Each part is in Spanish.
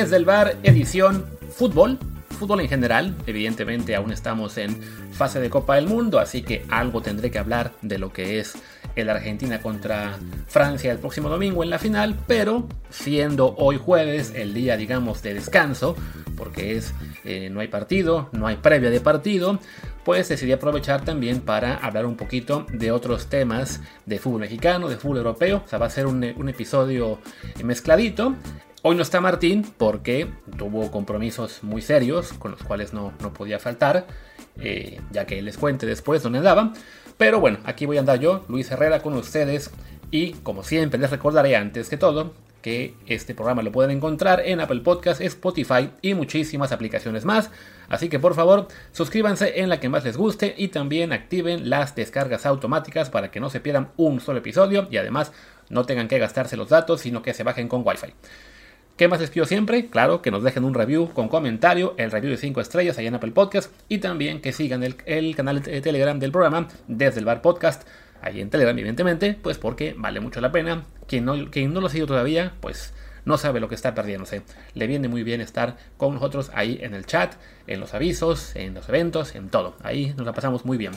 desde el bar edición fútbol, fútbol en general. Evidentemente aún estamos en fase de Copa del Mundo, así que algo tendré que hablar de lo que es el Argentina contra Francia el próximo domingo en la final, pero siendo hoy jueves el día digamos de descanso, porque es eh, no hay partido, no hay previa de partido, pues decidí aprovechar también para hablar un poquito de otros temas de fútbol mexicano, de fútbol europeo. O sea, va a ser un, un episodio mezcladito. Hoy no está Martín porque tuvo compromisos muy serios con los cuales no, no podía faltar, eh, ya que les cuente después dónde andaba. Pero bueno, aquí voy a andar yo, Luis Herrera, con ustedes y como siempre les recordaré antes que todo que este programa lo pueden encontrar en Apple Podcasts, Spotify y muchísimas aplicaciones más. Así que por favor, suscríbanse en la que más les guste y también activen las descargas automáticas para que no se pierdan un solo episodio y además no tengan que gastarse los datos, sino que se bajen con Wi-Fi. ¿Qué más les pido siempre? Claro, que nos dejen un review con comentario, el review de 5 estrellas allá en Apple Podcast y también que sigan el, el canal de Telegram del programa desde el Bar Podcast ahí en Telegram, evidentemente, pues porque vale mucho la pena. Quien no, no lo ha seguido todavía, pues no sabe lo que está perdiéndose. Le viene muy bien estar con nosotros ahí en el chat, en los avisos, en los eventos, en todo. Ahí nos la pasamos muy bien.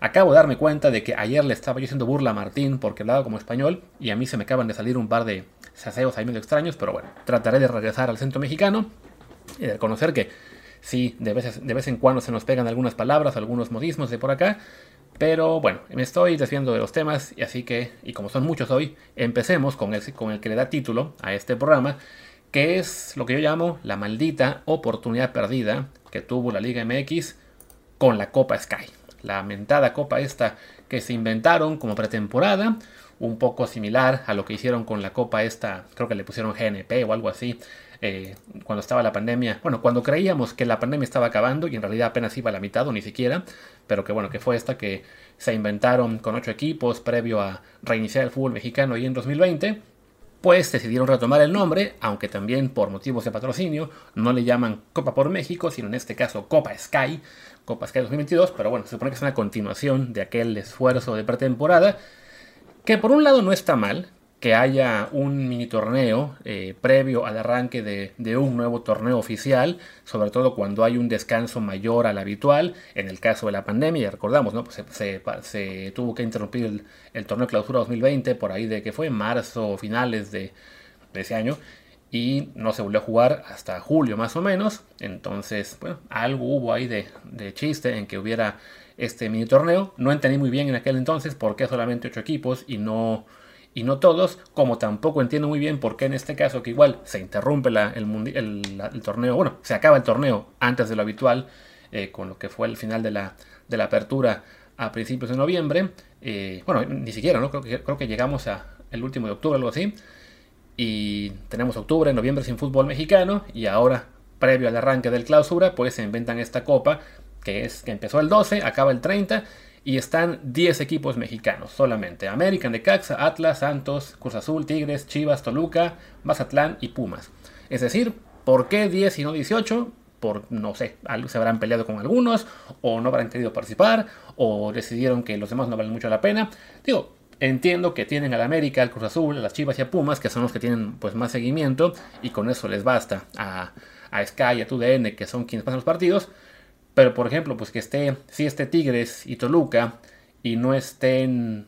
Acabo de darme cuenta de que ayer le estaba yo haciendo burla a Martín porque hablaba como español y a mí se me acaban de salir un par de saseos ahí medio extraños, pero bueno, trataré de regresar al centro mexicano y de reconocer que sí, de, veces, de vez en cuando se nos pegan algunas palabras, algunos modismos de por acá, pero bueno, me estoy desviando de los temas y así que, y como son muchos hoy, empecemos con el, con el que le da título a este programa, que es lo que yo llamo la maldita oportunidad perdida que tuvo la Liga MX con la Copa Sky. La mentada Copa esta que se inventaron como pretemporada, un poco similar a lo que hicieron con la Copa esta, creo que le pusieron GNP o algo así, eh, cuando estaba la pandemia, bueno, cuando creíamos que la pandemia estaba acabando y en realidad apenas iba a la mitad o ni siquiera, pero que bueno, que fue esta que se inventaron con ocho equipos previo a reiniciar el fútbol mexicano y en 2020, pues decidieron retomar el nombre, aunque también por motivos de patrocinio no le llaman Copa por México, sino en este caso Copa Sky, Copa Sky 2022, pero bueno, se supone que es una continuación de aquel esfuerzo de pretemporada, que por un lado no está mal, que haya un mini torneo eh, previo al arranque de, un nuevo torneo oficial, sobre todo cuando hay un descanso mayor al habitual, en el caso de la pandemia, recordamos, ¿no? Pues se, tuvo que interrumpir el, torneo clausura 2020 por ahí de que fue en marzo o finales de, ese año y no se volvió a jugar hasta julio más o menos, entonces, bueno, algo hubo ahí de chiste en que hubiera este mini torneo, no entendí muy bien en aquel entonces por qué solamente ocho equipos y no y no todos, como tampoco entiendo muy bien por qué en este caso que igual se interrumpe el, el, torneo, bueno, se acaba el torneo antes de lo habitual, eh, con lo que fue el final de la, de la apertura a principios de noviembre, eh, bueno, ni siquiera, ¿no? Creo que, creo que llegamos a el último de octubre, algo así, y tenemos octubre, noviembre sin fútbol mexicano, y ahora, previo al arranque del clausura, pues se inventan esta copa, que es que empezó el 12, acaba el 30, y están 10 equipos mexicanos solamente. American, Necaxa, Atlas, Santos, Cruz Azul, Tigres, Chivas, Toluca, Mazatlán y Pumas. Es decir, ¿por qué 10 y no 18? Por, no sé, se habrán peleado con algunos, o no habrán querido participar, o decidieron que los demás no valen mucho la pena. Digo, entiendo que tienen al América, al Cruz Azul, a las Chivas y a Pumas, que son los que tienen pues más seguimiento, y con eso les basta a, a Sky, a TUDN, que son quienes pasan los partidos. Pero por ejemplo, pues que esté, si esté Tigres y Toluca y no estén,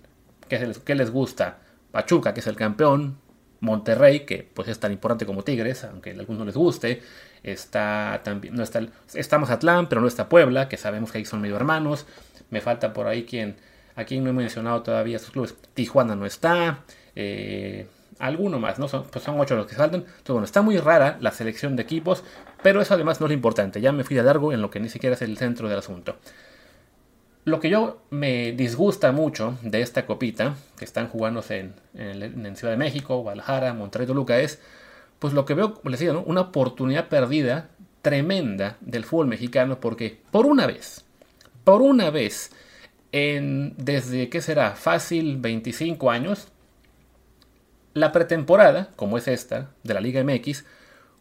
¿qué les, les gusta? Pachuca, que es el campeón, Monterrey, que pues es tan importante como Tigres, aunque a algunos no les guste, está también, no está, está Mazatlán, pero no está Puebla, que sabemos que ahí son medio hermanos, me falta por ahí quien, aquí no he mencionado todavía estos clubes, Tijuana no está, eh, alguno más, ¿no? Son, pues son ocho los que faltan. Entonces, bueno, está muy rara la selección de equipos, pero eso además no es lo importante. Ya me fui a largo en lo que ni siquiera es el centro del asunto. Lo que yo me disgusta mucho de esta copita, que están jugándose en, Ciudad de México, Guadalajara, Monterrey, Toluca, es, pues lo que veo, como les decía, una oportunidad perdida tremenda del fútbol mexicano, porque por una vez, por una vez, en, desde, ¿qué será? Fácil 25 años, la pretemporada, como es esta, de la Liga MX,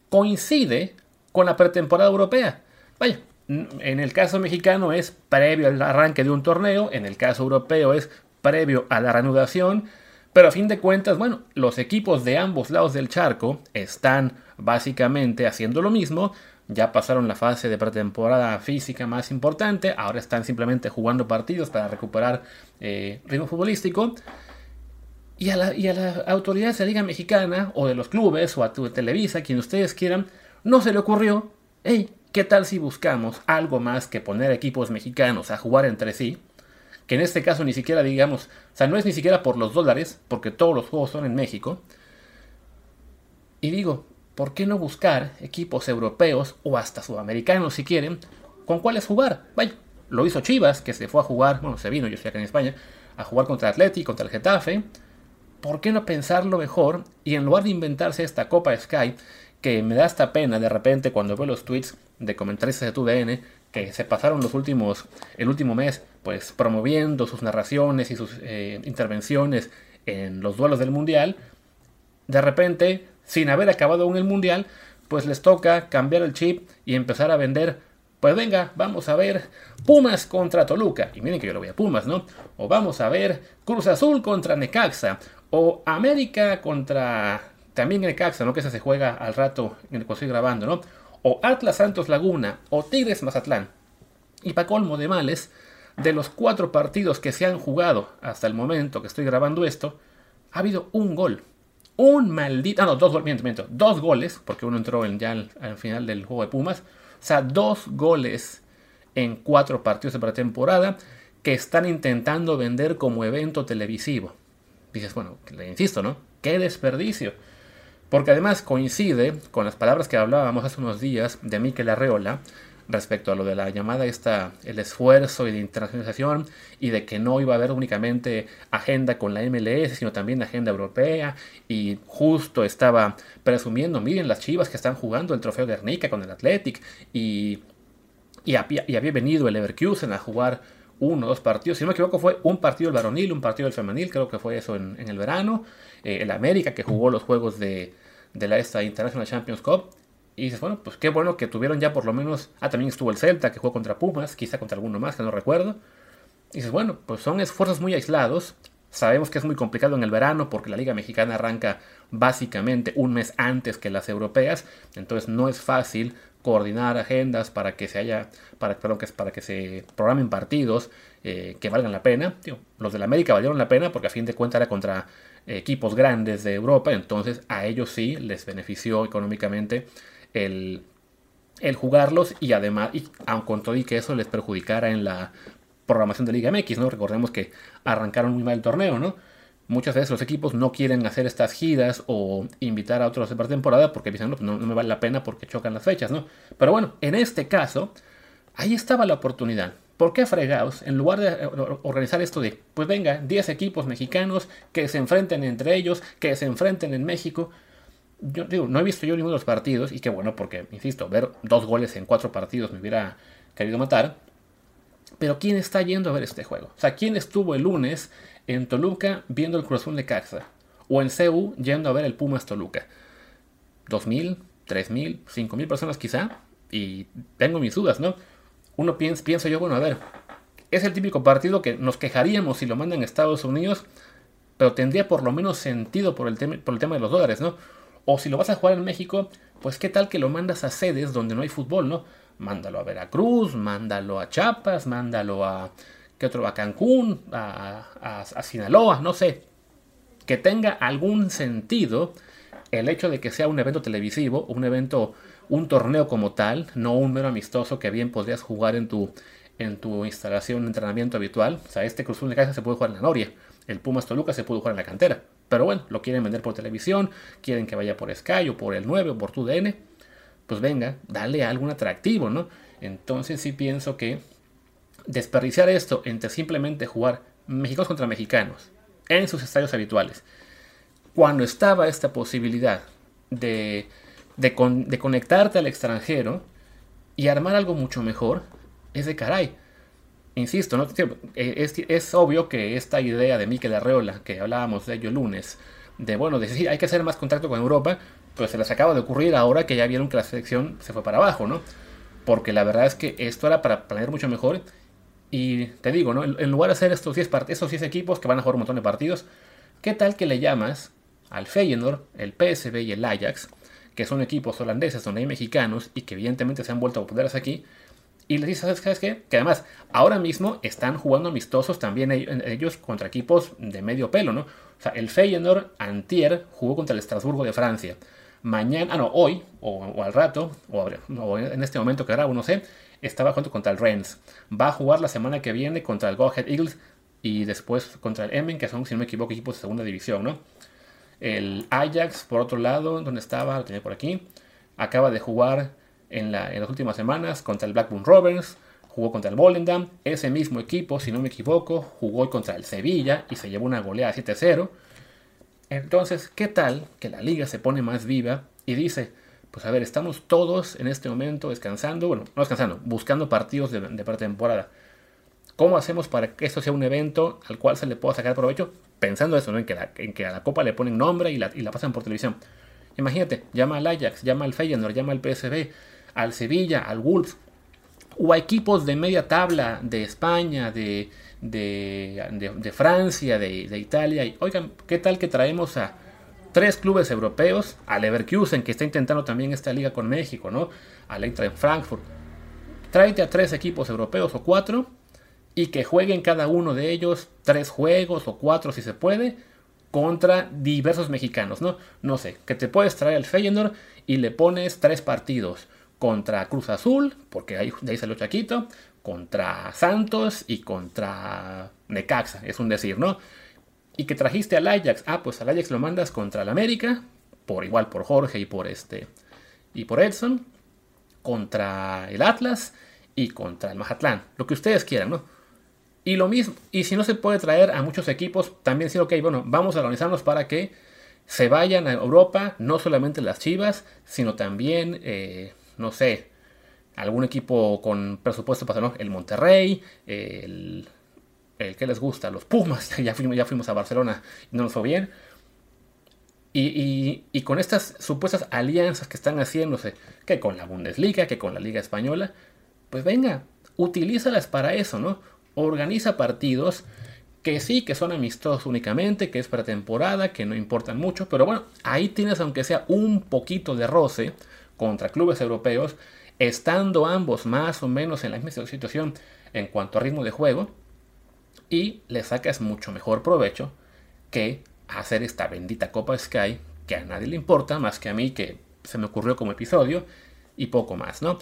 coincide con la pretemporada europea. Vaya, en el caso mexicano es previo al arranque de un torneo, en el caso europeo es previo a la reanudación, Pero a fin de cuentas, bueno, los equipos de ambos lados del charco están básicamente haciendo lo mismo. Ya pasaron la fase de pretemporada física más importante, ahora están simplemente jugando partidos para recuperar eh, ritmo futbolístico. Y a, la, y a las autoridades de la Liga Mexicana, o de los clubes, o a tu Televisa, quien ustedes quieran, no se le ocurrió, hey, ¿qué tal si buscamos algo más que poner equipos mexicanos a jugar entre sí? Que en este caso ni siquiera digamos, o sea, no es ni siquiera por los dólares, porque todos los juegos son en México. Y digo, ¿por qué no buscar equipos europeos o hasta sudamericanos si quieren, con cuáles jugar? Vaya, lo hizo Chivas, que se fue a jugar, bueno, se vino, yo estoy acá en España, a jugar contra Atleti, contra el Getafe. ¿Por qué no pensarlo mejor y en lugar de inventarse esta Copa Sky, que me da esta pena de repente cuando veo los tweets de comentaristas de TUDN que se pasaron los últimos, el último mes, pues promoviendo sus narraciones y sus eh, intervenciones en los duelos del Mundial, de repente, sin haber acabado aún el Mundial, pues les toca cambiar el chip y empezar a vender. Pues venga, vamos a ver Pumas contra Toluca. Y miren que yo lo voy a Pumas, ¿no? O vamos a ver Cruz Azul contra Necaxa. O América contra también Necaxa, ¿no? Que esa se juega al rato en el que estoy grabando, ¿no? o Atlas Santos Laguna o Tigres Mazatlán. Y para colmo de males, de los cuatro partidos que se han jugado hasta el momento que estoy grabando esto, ha habido un gol. Un maldito. Ah, no, dos, miento, dos goles, porque uno entró en, ya al, final del juego de Pumas. O sea, dos goles en cuatro partidos de pretemporada que están intentando vender como evento televisivo. Dices, bueno, le insisto, ¿no? ¡Qué desperdicio! Porque además coincide con las palabras que hablábamos hace unos días de Miquel Arreola respecto a lo de la llamada esta, el esfuerzo y de internacionalización y de que no iba a haber únicamente agenda con la MLS, sino también agenda europea y justo estaba presumiendo, miren las chivas que están jugando el trofeo de Guernica con el Athletic y, y, había, venido el Leverkusen a jugar uno o dos partidos, si no me equivoco fue un partido del varonil, un partido del femenil, creo que fue eso en, el verano, eh, el América que jugó los juegos de, la esta International Champions Cup. Y dices, bueno, pues qué bueno que tuvieron ya por lo menos. Ah, también estuvo el Celta que jugó contra Pumas, quizá contra alguno más que no recuerdo. Y dices, bueno, pues son esfuerzos muy aislados. Sabemos que es muy complicado en el verano porque la Liga Mexicana arranca básicamente un mes antes que las europeas. Entonces no es fácil coordinar agendas para que se haya, para, perdón, que, para que se programen partidos eh, que valgan la pena. los de la América valieron la pena porque a fin de cuentas era contra equipos grandes de Europa, entonces a ellos sí les benefició económicamente el, jugarlos y además, y aun con todo y que eso les perjudicara en la programación de Liga MX, ¿no? Recordemos que arrancaron muy mal el torneo, ¿no? Muchas veces los equipos no quieren hacer estas giras o invitar a otros de temporada porque dicen, no, pues no, no me vale la pena porque chocan las fechas, ¿no? Pero bueno, en este caso, ahí estaba la oportunidad. ¿Por qué fregados, en lugar de eh, organizar esto de, pues venga, 10 equipos mexicanos que se enfrenten entre ellos, que se enfrenten en México? Yo digo, no he visto yo ninguno de los partidos, y qué bueno, porque, insisto, ver dos goles en cuatro partidos me hubiera querido matar. Pero ¿quién está yendo a ver este juego? O sea, ¿quién estuvo el lunes en Toluca viendo el Cruz de Caxa? O en CEU yendo a ver el Pumas Toluca. ¿2.000? ¿3.000? ¿5.000 personas quizá? Y tengo mis dudas, ¿no? uno piensa, pienso yo, bueno, a ver, es el típico partido que nos quejaríamos si lo mandan a Estados Unidos, pero tendría por lo menos sentido por el, por el tema de los dólares, ¿no? O si lo vas a jugar en México, pues qué tal que lo mandas a sedes donde no hay fútbol, ¿no? Mándalo a Veracruz, mándalo a Chiapas, mándalo a, ¿qué otro? A Cancún, a, a, Sinaloa, no sé. Que tenga algún sentido el hecho de que sea un evento televisivo, un evento un torneo como tal, no un mero amistoso que bien podrías jugar en tu, en tu instalación de entrenamiento habitual. O sea, este Cruz de Casa se puede jugar en la Noria, el Pumas Toluca se puede jugar en la cantera. Pero bueno, lo quieren vender por televisión, quieren que vaya por Sky o por el 9 o por tu DN. Pues venga, dale algún atractivo, ¿no? Entonces sí pienso que desperdiciar esto entre simplemente jugar mexicanos contra mexicanos en sus estadios habituales, cuando estaba esta posibilidad de de, conectarte al extranjero y armar algo mucho mejor, es de caray. Insisto, ¿no? Eh, es, obvio que esta idea de Mikel Arreola, que hablábamos de ello el lunes, de bueno, decir hay que hacer más contacto con Europa, pues se les acaba de ocurrir ahora que ya vieron que la selección se fue para abajo, ¿no? Porque la verdad es que esto era para planear mucho mejor. Y te digo, ¿no? En, lugar de hacer estos 10 esos 10 equipos que van a jugar un montón de partidos, ¿qué tal que le llamas al Feyenoord, el PSV y el Ajax, que son equipos holandeses donde hay mexicanos y que evidentemente se han vuelto a populares aquí, y les dices, ¿sabes qué? Que además, ahora mismo están jugando amistosos también ellos contra equipos de medio pelo, ¿no? O sea, el Feyenoord antier jugó contra el Estrasburgo de Francia. Mañana, ah, no, hoy, o, al rato, o, en este momento que grabo, no sé, estaba jugando contra el Rennes. Va a jugar la semana que viene contra el Go Ahead Eagles y después contra el Emmen, que son, si no me equivoco, equipos de segunda división, ¿no? El Ajax, por otro lado, donde estaba, lo tenía por aquí, acaba de jugar en, las últimas semanas contra el Blackburn Rovers, jugó contra el Volendam, ese mismo equipo, si no me equivoco, jugó contra el Sevilla y se llevó una goleada 7-0. Entonces, ¿qué tal que la liga se pone más viva y dice, pues a ver, estamos todos en este momento descansando, bueno, no descansando, buscando partidos de, de pretemporada. ¿Cómo hacemos para que esto sea un evento al cual se le pueda sacar provecho? Pensando eso, ¿no? en, que que a la copa le ponen nombre y la, y la pasan por televisión. Imagínate, llama al Ajax, llama al Feyenoord, llama al PSV, al Sevilla, al Wolves, o a equipos de media tabla de España, de, de, Francia, de, Italia. Y, oigan, ¿qué tal que traemos a tres clubes europeos? A Leverkusen, que está intentando también esta liga con México, ¿no? Al Eintracht Frankfurt. Tráete a tres equipos europeos o cuatro y que jueguen cada uno de ellos tres juegos o cuatro si se puede contra diversos mexicanos, ¿no? No sé, que te puedes traer al Feyenoord y le pones tres partidos contra Cruz Azul, porque ahí, de ahí salió Chaquito, contra Santos y contra Necaxa, es un decir, ¿no? Y que trajiste al Ajax, ah, pues al Ajax lo mandas contra el América, por igual por Jorge y por este y por Edson, contra el Atlas y contra el Mazatlán, lo que ustedes quieran, ¿no? Y lo mismo, y si no se puede traer a muchos equipos, también decir, ok, bueno, vamos a organizarnos para que se vayan a Europa, no solamente las Chivas, sino también, eh, no sé, algún equipo con presupuesto para ¿no? el Monterrey, el, el que les gusta, los Pumas, ya fuimos, ya fuimos a Barcelona y no nos fue bien. Y, y, con estas supuestas alianzas que están haciéndose, que con la Bundesliga, que con la Liga Española, pues venga, utilízalas para eso, ¿no? organiza partidos que sí, que son amistosos únicamente, que es para temporada, que no importan mucho, pero bueno, ahí tienes aunque sea un poquito de roce contra clubes europeos, estando ambos más o menos en la misma situación en cuanto a ritmo de juego, y le sacas mucho mejor provecho que hacer esta bendita Copa Sky, que a nadie le importa, más que a mí, que se me ocurrió como episodio, y poco más, ¿no?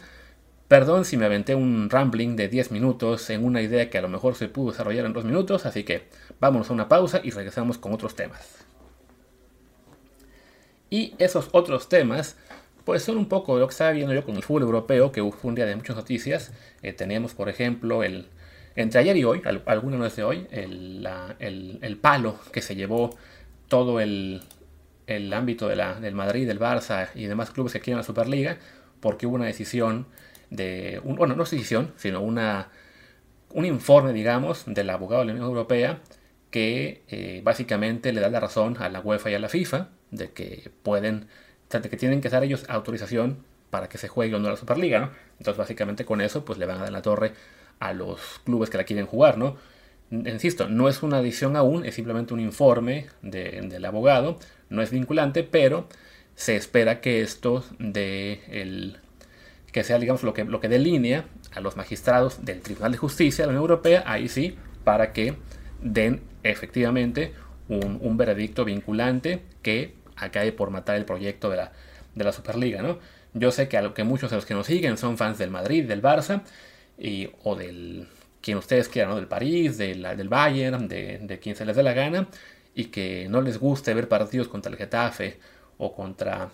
Perdón si me aventé un rambling de 10 minutos en una idea que a lo mejor se pudo desarrollar en 2 minutos, así que vámonos a una pausa y regresamos con otros temas. Y esos otros temas, pues son un poco lo que estaba viendo yo con el fútbol europeo, que fue un día de muchas noticias. Eh, teníamos, por ejemplo, el, entre ayer y hoy, alguna vez de hoy, el, palo que se llevó todo el, ámbito de la, del Madrid, del Barça y demás clubes que quieren la Superliga, porque hubo una decisión de, bueno, no decisión, sino una, un informe, digamos, del abogado de la Unión Europea que eh, básicamente le da la razón a la UEFA y a la FIFA de que pueden, de que tienen que dar ellos autorización para que se juegue o no la Superliga, ¿no? Entonces básicamente con eso pues le van a dar la torre a los clubes que la quieren jugar, ¿no? Insisto, no es una decisión aún, es simplemente un informe del abogado, no es vinculante, pero se espera que esto de el, que sea, digamos, lo que, lo que delinea a los magistrados del Tribunal de Justicia de la Unión Europea, ahí sí, para que den efectivamente un, veredicto vinculante que acabe por matar el proyecto de la, de la Superliga, ¿no? Yo sé que, a lo que muchos de los que nos siguen son fans del Madrid, del Barça, y, o del quien ustedes quieran, ¿no? Del París, del Bayern, de, de quien se les dé la gana, y que no les guste ver partidos contra el Getafe o contra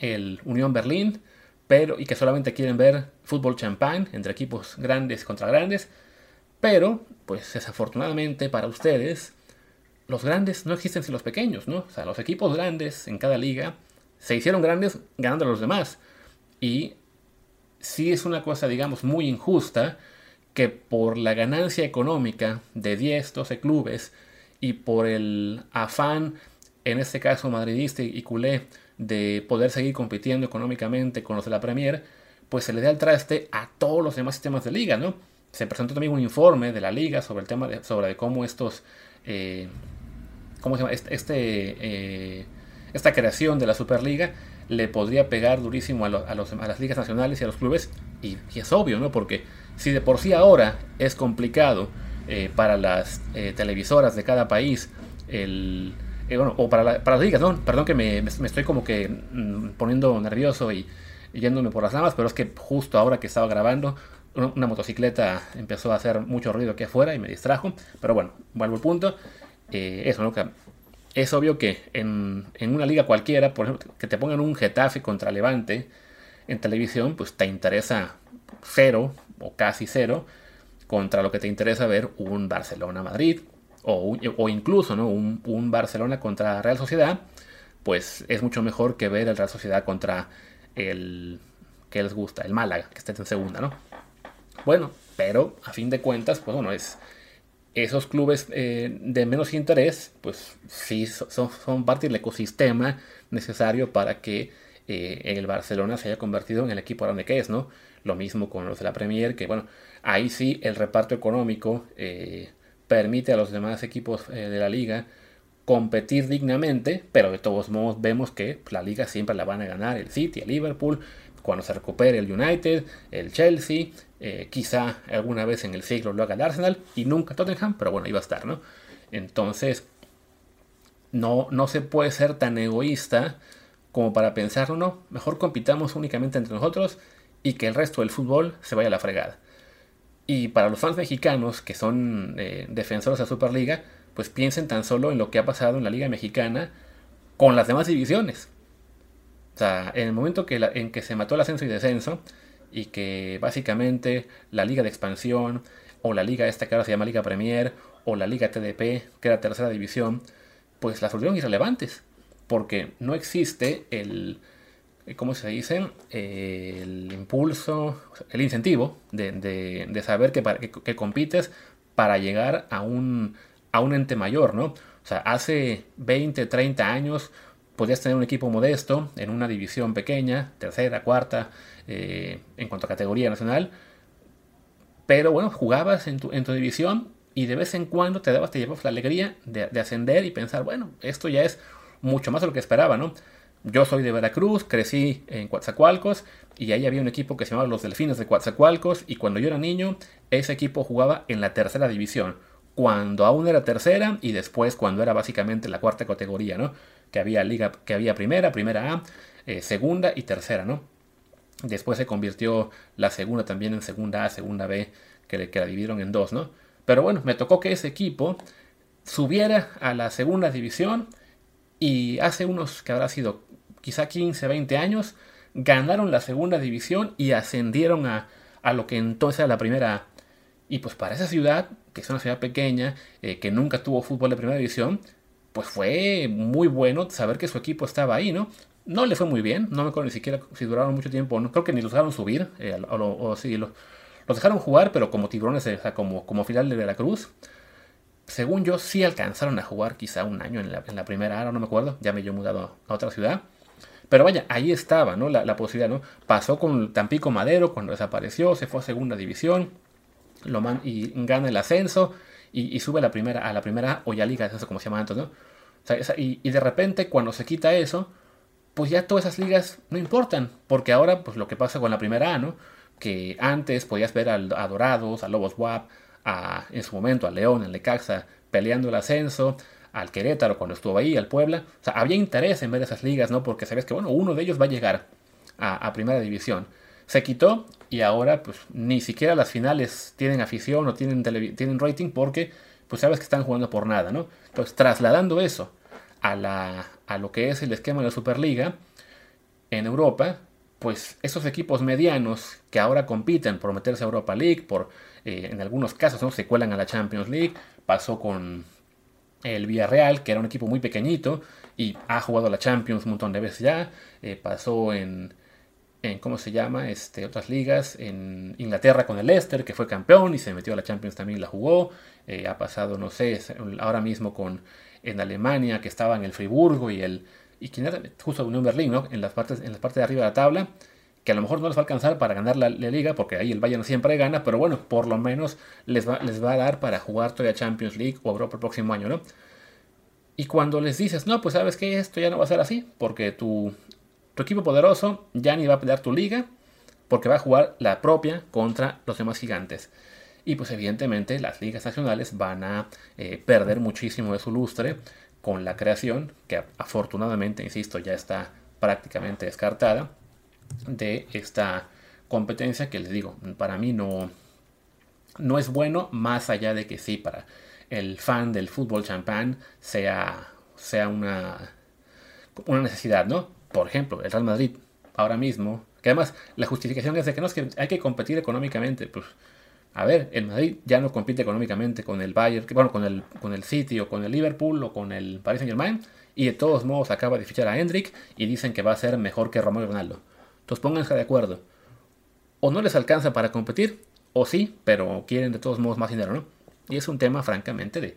el Unión Berlín, pero y que solamente quieren ver fútbol champán entre equipos grandes contra grandes, pero pues desafortunadamente para ustedes los grandes no existen sin los pequeños, ¿no? O sea, los equipos grandes en cada liga se hicieron grandes ganando a los demás y sí es una cosa digamos muy injusta que por la ganancia económica de 10, 12 clubes y por el afán, en este caso madridista y culé, de poder seguir compitiendo económicamente con los de la Premier, pues se le da el traste a todos los demás sistemas de liga, ¿no? Se presentó también un informe de la liga sobre el tema de, cómo estos, eh, ¿cómo se llama? Este, este esta creación de la Superliga le podría pegar durísimo a, las ligas nacionales y a los clubes. Y, es obvio, ¿no? Porque si de por sí ahora es complicado eh, para las eh, televisoras de cada país, el, eh, bueno, o para, las ligas, ¿no? Perdón que me, estoy como que mm, poniendo nervioso y, yéndome por las ramas, pero es que justo ahora que estaba grabando, una, motocicleta empezó a hacer mucho ruido aquí afuera y me distrajo. Pero bueno, vuelvo al punto. Eso, ¿no? es obvio que en, una liga cualquiera, por ejemplo, que te pongan un Getafe contra Levante en televisión, pues te interesa cero o casi cero contra lo que te interesa ver un Barcelona-Madrid o, o, incluso ¿no? un, Barcelona contra Real Sociedad, pues es mucho mejor que ver el Real Sociedad contra el que les gusta, el Málaga, que esté en segunda, ¿no? Bueno, pero a fin de cuentas, pues bueno, es, esos clubes eh, de menos interés, pues sí son, parte del ecosistema necesario para que eh, el Barcelona se haya convertido en el equipo grande que es, ¿no? Lo mismo con los de la Premier, que bueno, ahí sí el reparto económico eh, permite a los demás equipos de la liga competir dignamente, pero de todos modos vemos que la liga siempre la van a ganar el City, el Liverpool, cuando se recupere el United, el Chelsea, eh, quizá alguna vez en el siglo lo haga el Arsenal y nunca Tottenham, pero bueno, iba a estar, ¿no? Entonces, no, no se puede ser tan egoísta como para pensar, no, mejor compitamos únicamente entre nosotros y que el resto del fútbol se vaya a la fregada. Y para los fans mexicanos que son eh, defensores de la Superliga, pues piensen tan solo en lo que ha pasado en la Liga Mexicana con las demás divisiones. O sea, en el momento que en que se mató el ascenso y descenso, y que básicamente la liga de expansión, o la liga esta que ahora se llama Liga Premier, o la liga TDP, que era tercera división, pues las volvieron irrelevantes, porque no existe el, ¿cómo se dice? El impulso, el incentivo de, saber que, que, compites para llegar a un, a un ente mayor, ¿no? O sea, hace 20, 30 años podías tener un equipo modesto en una división pequeña, tercera, cuarta, eh, en cuanto a categoría nacional. Pero bueno, jugabas en tu, división y de vez en cuando te dabas, te llevabas la alegría de, ascender y pensar, bueno, esto ya es mucho más de lo que esperaba, ¿no? Yo soy de Veracruz, crecí en Coatzacoalcos y ahí había un equipo que se llamaba los Delfines de Coatzacoalcos y cuando yo era niño, ese equipo jugaba en la tercera división, cuando aún era tercera y después cuando era básicamente la cuarta categoría, ¿no? que había liga, que había primera, primera A, eh, segunda y tercera, ¿no? Después se convirtió la segunda también en segunda A, segunda B, que, que la dividieron en dos, ¿no? Pero bueno, me tocó que ese equipo subiera a la segunda división y hace unos, que habrá sido quizá 15, 20 años, ganaron la segunda división y ascendieron a, a lo que entonces era la primera. Y pues para esa ciudad, que es una ciudad pequeña, eh, que nunca tuvo fútbol de primera división, pues fue muy bueno saber que su equipo estaba ahí, ¿no? No le fue muy bien, no me acuerdo ni siquiera si duraron mucho tiempo, no creo que ni los dejaron subir, eh, o, sí, los, dejaron jugar, pero como tiburones, o sea, como, como final de Veracruz. Según yo, sí alcanzaron a jugar quizá un año en la, primera área, no me acuerdo, ya me he mudado a otra ciudad. Pero vaya, ahí estaba, ¿no? La, posibilidad, ¿no? Pasó con Tampico Madero cuando desapareció, se fue a segunda división, y gana el ascenso y, sube a la primera, a la primera o ya liga, eso como se llama antes, ¿no? y, de repente cuando se quita eso, pues ya todas esas ligas no importan, porque ahora pues lo que pasa con la primera A, ¿no? Que antes podías ver a, Dorados, a Lobos WAP, a, en su momento a León, al Lecaxa, peleando el ascenso, al Querétaro cuando estuvo ahí, al Puebla. O sea, había interés en ver esas ligas, ¿no? Porque sabes que, bueno, uno de ellos va a llegar a, primera división. Se quitó y ahora pues ni siquiera las finales tienen afición o tienen, tienen rating porque pues sabes que están jugando por nada, ¿no? Entonces, trasladando eso a, la, a lo que es el esquema de la Superliga en Europa, pues esos equipos medianos que ahora compiten por meterse a Europa League, por eh, en algunos casos ¿no? se cuelan a la Champions League, pasó con el Villarreal, que era un equipo muy pequeñito y ha jugado a la Champions un montón de veces ya, eh, pasó en, en, ¿cómo se llama? Este, otras ligas, en Inglaterra con el Leicester, que fue campeón y se metió a la Champions también y la jugó, eh, ha pasado, no sé, ahora mismo con en Alemania, que estaba en el Friburgo y el y quien era justo Unión Berlín, ¿no? En las partes en las partes de arriba de la tabla, que a lo mejor no les va a alcanzar para ganar la, liga, porque ahí el Bayern siempre gana, pero bueno, por lo menos les va, les va a dar para jugar todavía Champions League o Europa el próximo año, ¿no? Y cuando les dices, no, pues sabes que esto ya no va a ser así, porque tu, tu equipo poderoso ya ni va a pelear tu liga, porque va a jugar la propia contra los demás gigantes. Y pues evidentemente las ligas nacionales van a eh, perder muchísimo de su lustre con la creación, que afortunadamente, insisto, ya está prácticamente descartada, de esta competencia que les digo, para mí no, no es bueno, más allá de que sí, para el fan del fútbol champán sea, sea una, una necesidad, ¿no? Por ejemplo, el Real Madrid ahora mismo, que además la justificación es de que no es que hay que competir económicamente, pues a ver, el Madrid ya no compite económicamente con el Bayern, bueno, con el, con el City o con el Liverpool o con el Paris Saint Germain, y de todos modos acaba de fichar a Hendrik y dicen que va a ser mejor que Romero Ronaldo. Entonces pónganse de acuerdo. O no les alcanza para competir, o sí, pero quieren de todos modos más dinero, ¿no? Y es un tema, francamente, de,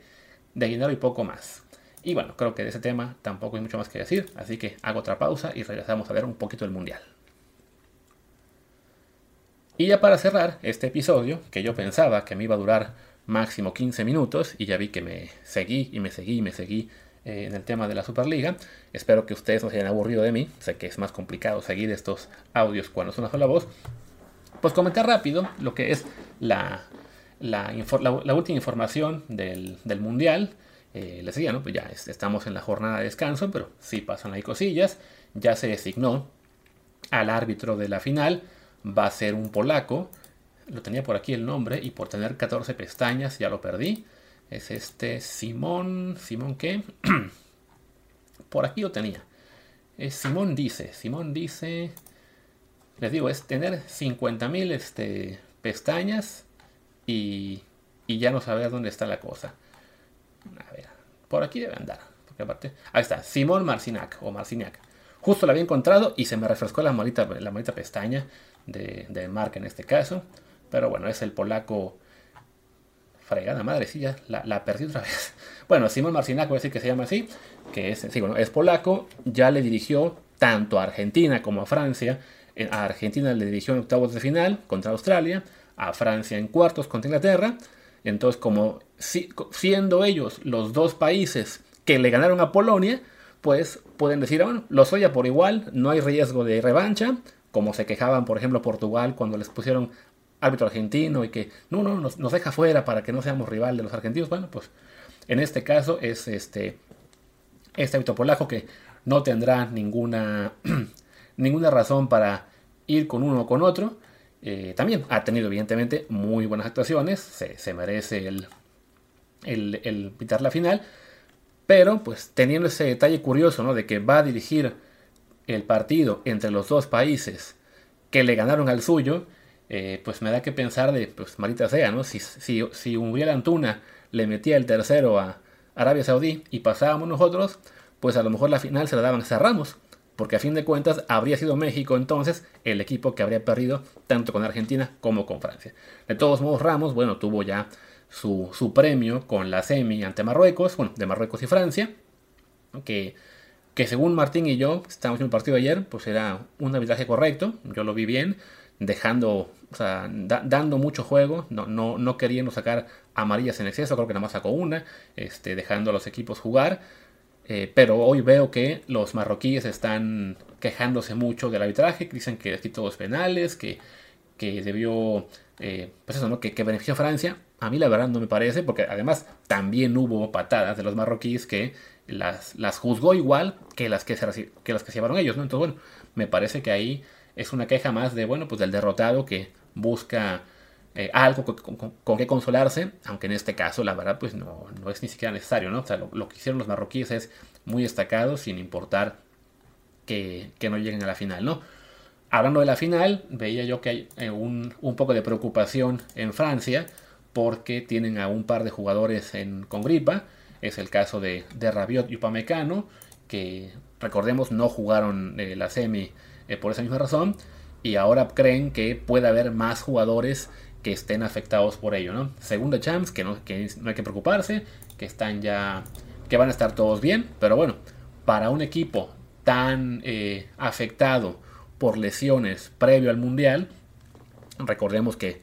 de dinero y poco más. Y bueno, creo que de ese tema tampoco hay mucho más que decir, así que hago otra pausa y regresamos a ver un poquito el Mundial. Y ya para cerrar este episodio, que yo pensaba que me iba a durar máximo 15 minutos, y ya vi que me seguí y me seguí y me seguí eh, en el tema de la Superliga, espero que ustedes no se hayan aburrido de mí, sé que es más complicado seguir estos audios cuando es una sola voz, pues comentar rápido lo que es la, la, última información del, Mundial. Eh, les decía, ¿no? Pues ya estamos en la jornada de descanso, pero sí pasan ahí cosillas. Ya se designó al árbitro de la final. Va a ser un polaco. Lo tenía por aquí el nombre y por tener 14 pestañas ya lo perdí. Es este Simón. ¿Simón qué? por aquí lo tenía. Es Simón dice. Simón dice. Les digo, es tener 50.000 este, pestañas y, ya no saber dónde está la cosa. A ver, por aquí debe andar. Porque aparte, ahí está, Simón Marcinac o Marcinac. Justo la había encontrado y se me refrescó la malita, la malita pestaña de, de Mark en este caso. Pero bueno, es el polaco. Fregada madre, la, perdí otra vez. Bueno, Simón Marcinac, voy decir que se llama así, que es, es polaco, ya le dirigió tanto a Argentina como a Francia. A Argentina le dirigió en octavos de final contra Australia a Francia en cuartos contra Inglaterra. Entonces, como siendo ellos los dos países que le ganaron a Polonia, pues pueden decir, ah, bueno, los oye por igual, no hay riesgo de revancha, como se quejaban, por ejemplo, Portugal cuando les pusieron árbitro argentino y que no, no, nos, deja fuera para que no seamos rival de los argentinos. Bueno, pues en este caso es este, este árbitro polaco que no tendrá ninguna, ninguna razón para ir con uno o con otro. Eh, también ha tenido evidentemente muy buenas actuaciones, se, merece el, el, el, pitar la final, pero pues teniendo ese detalle curioso ¿no? de que va a dirigir el partido entre los dos países que le ganaron al suyo, eh, pues me da que pensar de, pues marita sea, ¿no? Si, si, si Uriel Antuna le metía el tercero a Arabia Saudí y pasábamos nosotros, pues a lo mejor la final se la daban a Ramos porque a fin de cuentas habría sido México entonces el equipo que habría perdido tanto con Argentina como con Francia. De todos modos, Ramos, bueno, tuvo ya su, premio con la semi ante Marruecos, bueno, de Marruecos y Francia, que, que según Martín y yo, estábamos en el partido ayer, pues era un arbitraje correcto, yo lo vi bien, dejando, o sea, dando mucho juego, no, no, no queriendo sacar amarillas en exceso, creo que nada más sacó una, este, dejando a los equipos jugar, eh, pero hoy veo que los marroquíes están quejándose mucho del arbitraje, que dicen que aquí todos penales, que, que debió, eh, pues eso, ¿no? Que, que, benefició a Francia. A mí la verdad no me parece, porque además también hubo patadas de los marroquíes que las, las juzgó igual que las que, se, que las que llevaron ellos, ¿no? Entonces, bueno, me parece que ahí es una queja más de, bueno, pues del derrotado que busca eh, algo con, que consolarse, aunque en este caso la verdad pues no, no es ni siquiera necesario, ¿no? O sea, lo, que hicieron los marroquíes es muy destacado sin importar que, no lleguen a la final, ¿no? Hablando de la final, veía yo que hay eh, un, poco de preocupación en Francia porque tienen a un par de jugadores en, con gripa, es el caso de, de Rabiot y Upamecano, que recordemos no jugaron eh, la semi por esa misma razón, y ahora creen que puede haber más jugadores que estén afectados por ello, ¿no? Segunda chance, que no, no hay que preocuparse, que están ya, que van a estar todos bien, pero bueno, para un equipo tan eh, afectado por lesiones previo al Mundial, recordemos que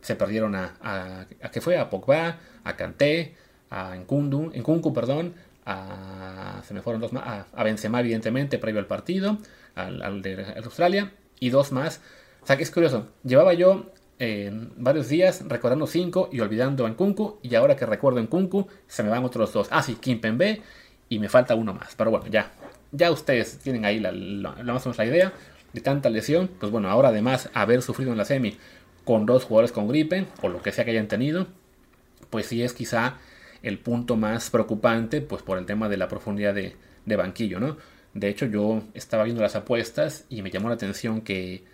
se perdieron a, a, a que fue a Pogba, a Kanté, a Nkundu, Nkunku, perdón, a, se me fueron dos más, a, Benzema evidentemente previo al partido, al, de Australia, y dos más. O sea que es curioso, llevaba yo en varios días recordando cinco y olvidando en Kunku, y ahora que recuerdo en Kunku, se me van otros dos. Ah, sí, Kimpembe, y me falta uno más. Pero bueno, ya, ya ustedes tienen ahí la, más o menos la idea de tanta lesión. Pues bueno, ahora además haber sufrido en la semi con dos jugadores con gripe, o lo que sea que hayan tenido, pues sí es quizá el punto más preocupante, pues por el tema de la profundidad de, banquillo, ¿no? De hecho, yo estaba viendo las apuestas y me llamó la atención que,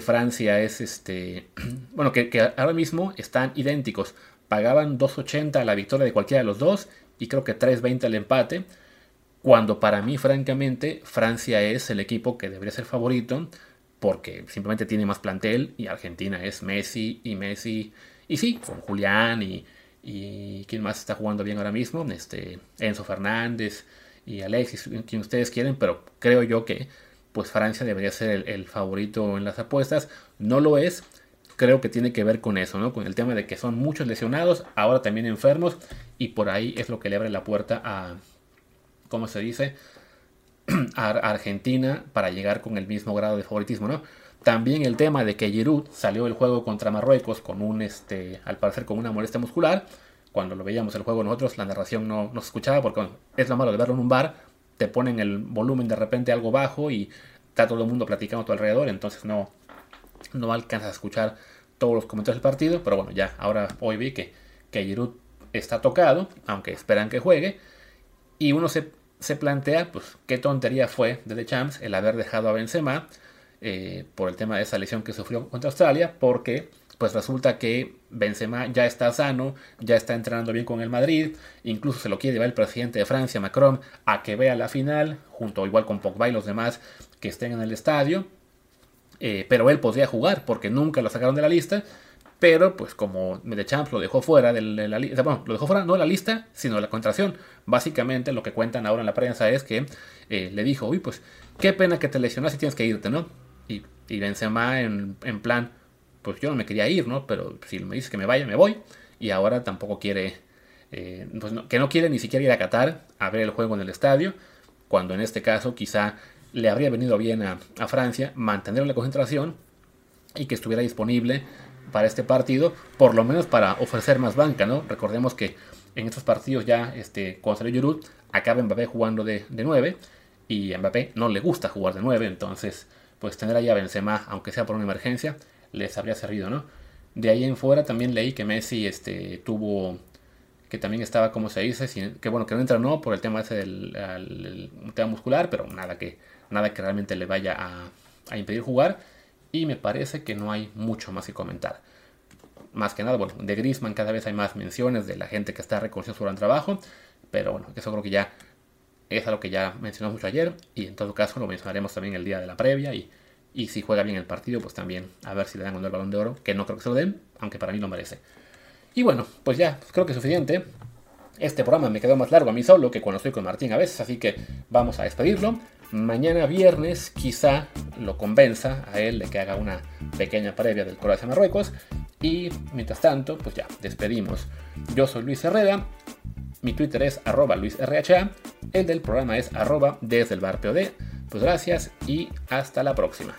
Francia es este. Bueno, que, que, ahora mismo están idénticos. Pagaban 2.80 la victoria de cualquiera de los dos y creo que 3.20 el empate. Cuando para mí, francamente, Francia es el equipo que debería ser favorito porque simplemente tiene más plantel y Argentina es Messi y Messi. Y sí, con Julián y, y quién más está jugando bien ahora mismo, este, Enzo Fernández y Alexis, quien ustedes quieren, pero creo yo que pues Francia debería ser el, favorito en las apuestas. No lo es, creo que tiene que ver con eso, ¿no? Con el tema de que son muchos lesionados, ahora también enfermos, y por ahí es lo que le abre la puerta a, ¿cómo se dice? a Argentina para llegar con el mismo grado de favoritismo, ¿no? También el tema de que Giroud salió del juego contra Marruecos con un, este, al parecer con una molestia muscular. Cuando lo veíamos el juego nosotros, la narración no nos escuchaba porque es lo malo de verlo en un bar. Te ponen el volumen de repente algo bajo y está todo el mundo platicando a tu alrededor, entonces no, no alcanzas a escuchar todos los comentarios del partido. Pero bueno, ya ahora hoy vi que, que Giroud está tocado, aunque esperan que juegue. Y uno se, se plantea, pues, qué tontería fue de The Champs el haber dejado a Benzema eh, por el tema de esa lesión que sufrió contra Australia, porque pues resulta que Benzema ya está sano, ya está entrenando bien con el Madrid, incluso se lo quiere llevar el presidente de Francia, Macron, a que vea la final, junto igual con Pogba y los demás que estén en el estadio, eh, pero él podría jugar porque nunca lo sacaron de la lista, pero pues como Champs lo dejó fuera de la lista, bueno, lo dejó fuera no de la lista, sino de la contratación. Básicamente lo que cuentan ahora en la prensa es que eh, le dijo, uy, pues qué pena que te lesionas y tienes que irte, ¿no? Y, y Benzema en, en, plan, pues yo no me quería ir, ¿no? Pero si me dices que me vaya, me voy. Y ahora tampoco quiere, eh, pues que no quiere ni siquiera ir a Qatar a ver el juego en el estadio, cuando en este caso quizá le habría venido bien a, a Francia mantener la concentración y que estuviera disponible para este partido, por lo menos para ofrecer más banca, ¿no? Recordemos que en estos partidos ya, este, cuando salió Giroud, acaba Mbappé jugando de, de 9 y Mbappé no le gusta jugar de 9, entonces pues tener ahí a Benzema, aunque sea por una emergencia, les habría servido, ¿no? De ahí en fuera también leí que Messi este, tuvo, que también estaba, como se dice, que bueno, que no entrenó por el tema ese del tema muscular, pero nada que, nada que realmente le vaya a, impedir jugar. Y me parece que no hay mucho más que comentar. Más que nada, bueno, de Grisman cada vez hay más menciones de la gente que está reconociendo su gran trabajo, pero bueno, eso creo que ya es algo que ya mencionamos mucho ayer y en todo caso lo mencionaremos también el día de la previa y, y si juega bien el partido, pues también a ver si le dan el balón de oro, que no creo que se lo den, aunque para mí lo merece. Y bueno, pues ya, creo que es suficiente. Este programa me quedó más largo a mí solo que cuando estoy con Martín a veces, así que vamos a despedirlo. Mañana viernes quizá lo convenza a él de que haga una pequeña previa del Croacia-Marruecos. Y mientras tanto, pues ya, despedimos. Yo soy Luis Herrera mi Twitter es arroba luisrha. El del programa es arroba desde el bar POD. Pues gracias y hasta la próxima.